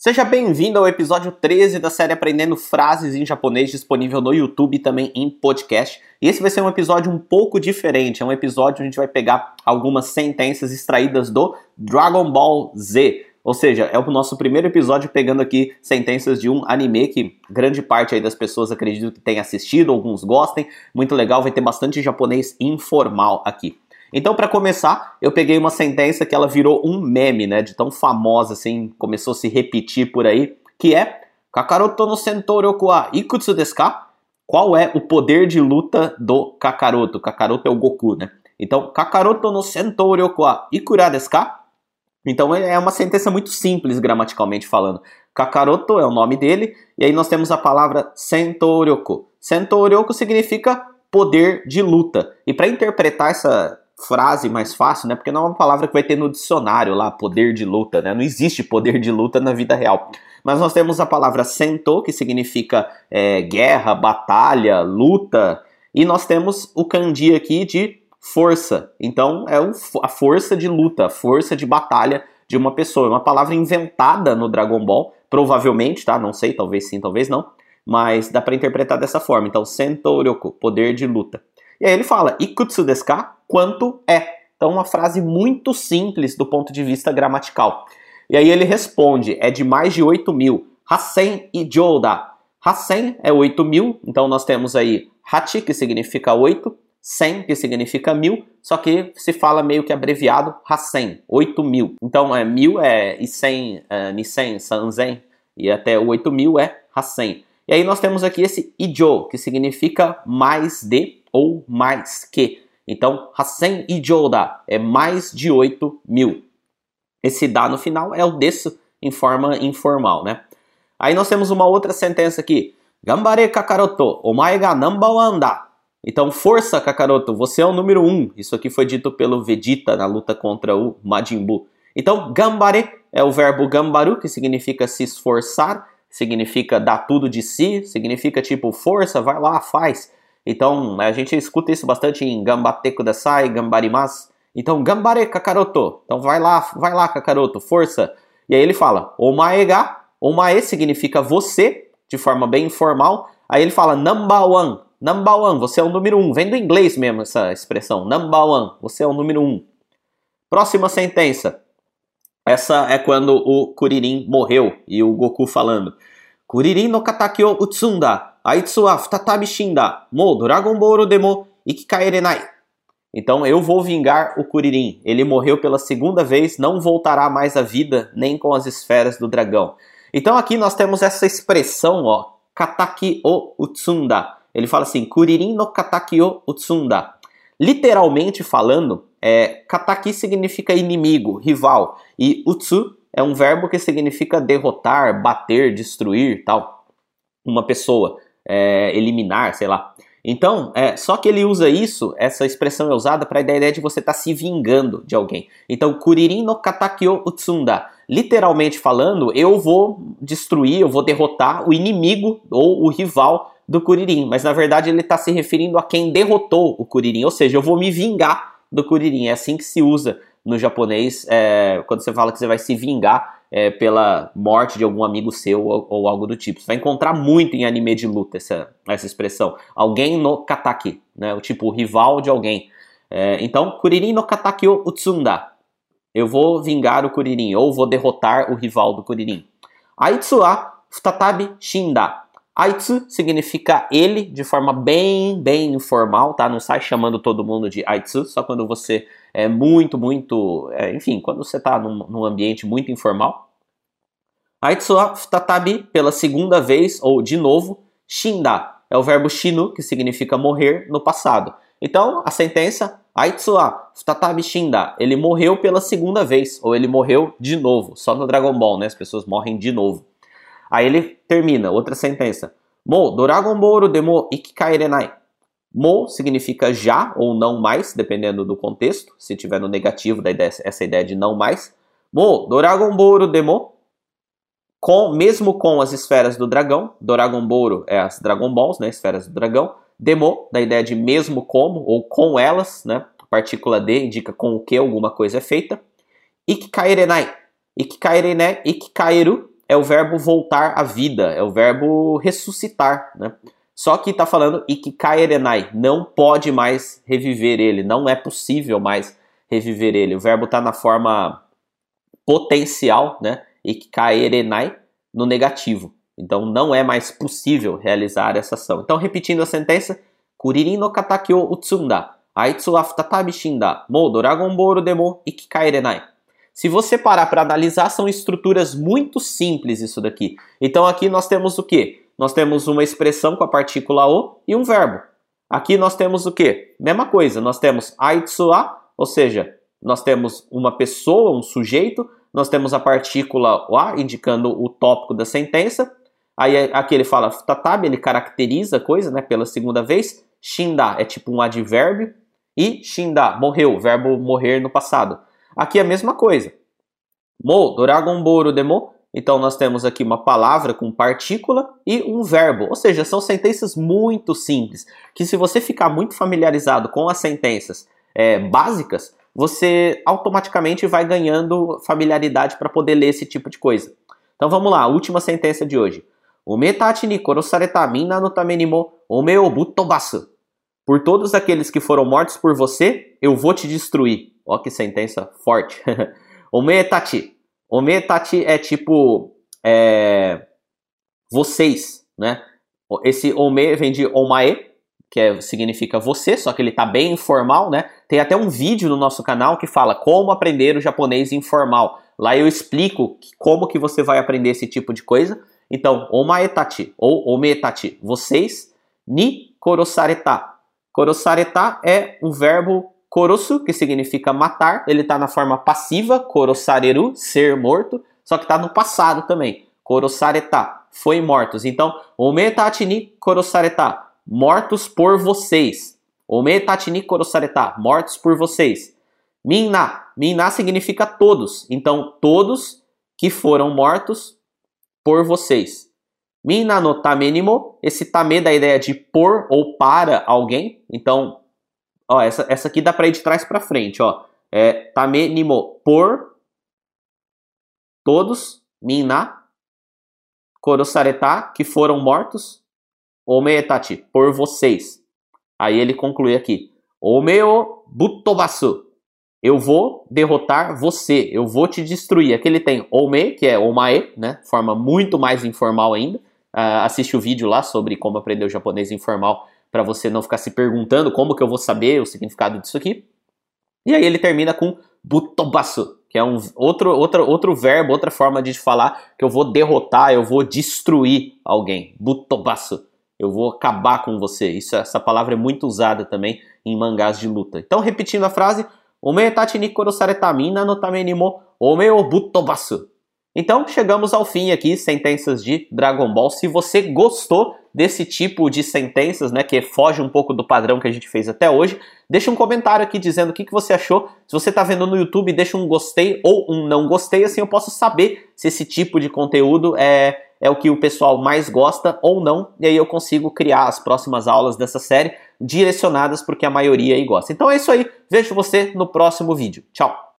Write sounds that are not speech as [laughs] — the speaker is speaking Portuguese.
Seja bem-vindo ao episódio 13 da série Aprendendo Frases em Japonês, disponível no YouTube e também em podcast. E esse vai ser um episódio um pouco diferente. É um episódio onde a gente vai pegar algumas sentenças extraídas do Dragon Ball Z. Ou seja, é o nosso primeiro episódio pegando aqui sentenças de um anime que grande parte aí das pessoas acredito que tenha assistido, alguns gostem. Muito legal, vai ter bastante japonês informal aqui. Então, para começar, eu peguei uma sentença que ela virou um meme, né? De tão famosa, assim, começou a se repetir por aí, que é Kakaroto no Sentoryoku wa ikutsu desu ka? Qual é o poder de luta do Kakaroto? Kakaroto é o Goku, né? Então, Kakaroto no Sentoryoku wa ikura desu ka? Então, é uma sentença muito simples gramaticalmente falando. Kakaroto é o nome dele, e aí nós temos a palavra Sentoryoku. Sentoryoku significa poder de luta. E para interpretar essa frase mais fácil, né? Porque não é uma palavra que vai ter no dicionário lá, poder de luta, né? Não existe poder de luta na vida real. Mas nós temos a palavra sento, que significa é, guerra, batalha, luta, e nós temos o kanji aqui de força. Então é a força de luta, a força de batalha de uma pessoa. É uma palavra inventada no Dragon Ball, provavelmente, tá? Não sei, talvez sim, talvez não. Mas dá para interpretar dessa forma. Então, Sento Ryoku, poder de luta. E aí ele fala, Ikutsu desu ka? Quanto é? Então, uma frase muito simples do ponto de vista gramatical. E aí ele responde, é de mais de 8 mil. Hasen e Joda. Hasen é 8 mil, então nós temos aí Hachi, que significa 8, Sen, que significa mil, só que se fala meio que abreviado Hasen, 8 mil. Então, é, mil é Isen, é, Nisen, Sanzen, e até 8 mil é Hasen. E aí nós temos aqui esse Ijo, que significa mais de, ou mais que. Então, Hasen Ijoda é mais de 8 mil. Esse dá no final é o desu em forma informal, né? Aí nós temos uma outra sentença aqui. Gambare Kakaroto, omae ga number one da. Então, força Kakaroto, você é o número 1. Um. Isso aqui foi dito pelo Vegeta na luta contra o Majin Buu. Então, gambare é o verbo gambaru, que significa se esforçar, significa dar tudo de si, significa tipo força, vai lá, faz. Então, a gente escuta isso bastante em Gambate Kudasai, Gambarimas. Então, Gambare Kakaroto. Então, vai lá, vai lá, Kakaroto, força. E aí ele fala, Omae ga. Omae significa você, de forma bem informal. Aí ele fala, number one. Number one, você é o número um. Vem do inglês mesmo essa expressão. Number one, você é o número um. Próxima sentença. Essa é quando o Kuririn morreu e o Goku falando. Kuririn no Kataki o Utsunda. Aitsu wa futatabi shinda. Mo Dragon Ball demo ikikaerenai. Então eu vou vingar o Kuririn. Ele morreu pela segunda vez, não voltará mais à vida, nem com as esferas do dragão. Então aqui nós temos essa expressão, ó, Kataki o Utsunda. Ele fala assim, Kuririn no Kataki o Utsunda. Literalmente falando, é, Kataki significa inimigo, rival, e Utsu é um verbo que significa derrotar, bater, destruir, tal, uma pessoa, é, eliminar, sei lá. Então, é, só que ele usa isso, essa expressão é usada para a ideia de você estar tá se vingando de alguém. Então, kuririn no katakyo utsunda. Literalmente falando, eu vou destruir, eu vou derrotar o inimigo ou o rival do Kuririn. Mas na verdade ele está se referindo a quem derrotou o Kuririn. Ou seja, eu vou me vingar do Kuririn. É assim que se usa no japonês, é, quando você fala que você vai se vingar é, pela morte de algum amigo seu ou, ou, algo do tipo. Você vai encontrar muito em anime de luta essa, essa expressão. Alguém no kataki, né? O tipo, o rival de alguém. É, então, Kuririn no kataki o utsunda. Eu vou vingar o Kuririn, ou vou derrotar o rival do Kuririn. Aitsu wa futatabi shinda. Aitsu significa ele de forma bem, bem informal, tá? Não sai chamando todo mundo de Aitsu, só quando você é muito, muito. É, enfim, quando você está num, num, ambiente muito informal. Aitsu futatabi pela segunda vez, ou de novo, shinda é o verbo shinu, que significa morrer no passado. Então, a sentença Aitsu futatabi shinda, ele morreu pela segunda vez, ou ele morreu de novo. Só no Dragon Ball, né? As pessoas morrem de novo. Aí ele termina, outra sentença. Mo Dragon Ball demo ikikairenai. Mo significa já ou não mais, dependendo do contexto. Se tiver no negativo, da ideia, essa ideia de não mais. Mo Dragon Ball demo com, mesmo com as esferas do dragão, Dragon Ball é as Dragon Balls, né, esferas do dragão. Demo, da ideia de mesmo como, ou com elas, né, partícula D indica com o que alguma coisa é feita. Ikikairenai. Ikikairenai, ikikairu é o verbo voltar à vida, é o verbo ressuscitar, né? Só que está falando ikikaerenai, não pode mais reviver ele, não é possível mais reviver ele. O verbo está na forma potencial, né? Ikikaerenai, no negativo. Então não é mais possível realizar essa ação. Então, repetindo a sentença, Kuririn no kataki o utsunda, aitsu wa futatabi shinda, mou Dragon Ball demo ikikaerenai. Se você parar para analisar, são estruturas muito simples isso daqui. Então aqui nós temos o que? Nós temos uma expressão com a partícula o e um verbo. Aqui nós temos o que? Mesma coisa, nós temos aitsua, ou seja, nós temos uma pessoa, um sujeito, nós temos a partícula a indicando o tópico da sentença. Aí aqui ele fala tatabe, ele caracteriza a coisa, né, pela segunda vez. Shinda é tipo um advérbio e shinda, morreu, verbo morrer no passado. Aqui é a mesma coisa. Mo, Doragon Boru Demo. Então nós temos aqui uma palavra com partícula e um verbo. Ou seja, são sentenças muito simples. Que se você ficar muito familiarizado com as sentenças é, básicas, você automaticamente vai ganhando familiaridade para poder ler esse tipo de coisa. Então vamos lá, última sentença de hoje. Por todos aqueles que foram mortos por você, eu vou te destruir. Ó que sentença forte. [laughs] Ometati. Ometati é tipo é, vocês, né? Esse ome vem de omae, que é, significa você, só que ele tá bem informal, né? Tem até um vídeo no nosso canal que fala como aprender o japonês informal. Lá eu explico como que você vai aprender esse tipo de coisa. Então, omaetati ou ometati, vocês, ni korosareta. Korosareta é um verbo Korosu, que significa matar, ele está na forma passiva, korosareru, ser morto, só que está no passado também. Korosareta, foi mortos. Então, ometachi ni korosareta, mortos por vocês. Ometachi ni korosareta, mortos por vocês. Minna, minna significa todos. Então, todos que foram mortos por vocês. Minna no tamenimo, esse tame da ideia de por ou para alguém. Então, Ó, essa, essa aqui dá para ir de trás para frente, ó. É tame nimo por todos minna korosareta que foram mortos omeetachi por vocês. Aí ele conclui aqui: Omeo butobasu. Eu vou derrotar você, eu vou te destruir. Aqui ele tem ome, que é omae, né? Forma muito mais informal ainda. Uh, assiste o vídeo lá sobre como aprender o japonês informal para você não ficar se perguntando como que eu vou saber o significado disso aqui. E aí ele termina com butobasu, que é um outro, outro, outro verbo, outra forma de falar que eu vou derrotar, eu vou destruir alguém. Butobasu. Eu vou acabar com você. Isso, essa palavra é muito usada também em mangás de luta. Então, repetindo a frase, Ome tachi ni korosareta mina no tame ni mo ome o butobasu. Então, chegamos ao fim aqui, sentenças de Dragon Ball. Se você gostou desse tipo de sentenças, né, que foge um pouco do padrão que a gente fez até hoje, deixa um comentário aqui dizendo o que, que você achou. Se você está vendo no YouTube, deixa um gostei ou um não gostei, assim eu posso saber se esse tipo de conteúdo é, é o que o pessoal mais gosta ou não, e aí eu consigo criar as próximas aulas dessa série direcionadas porque a maioria aí gosta. Então é isso aí, vejo você no próximo vídeo. Tchau!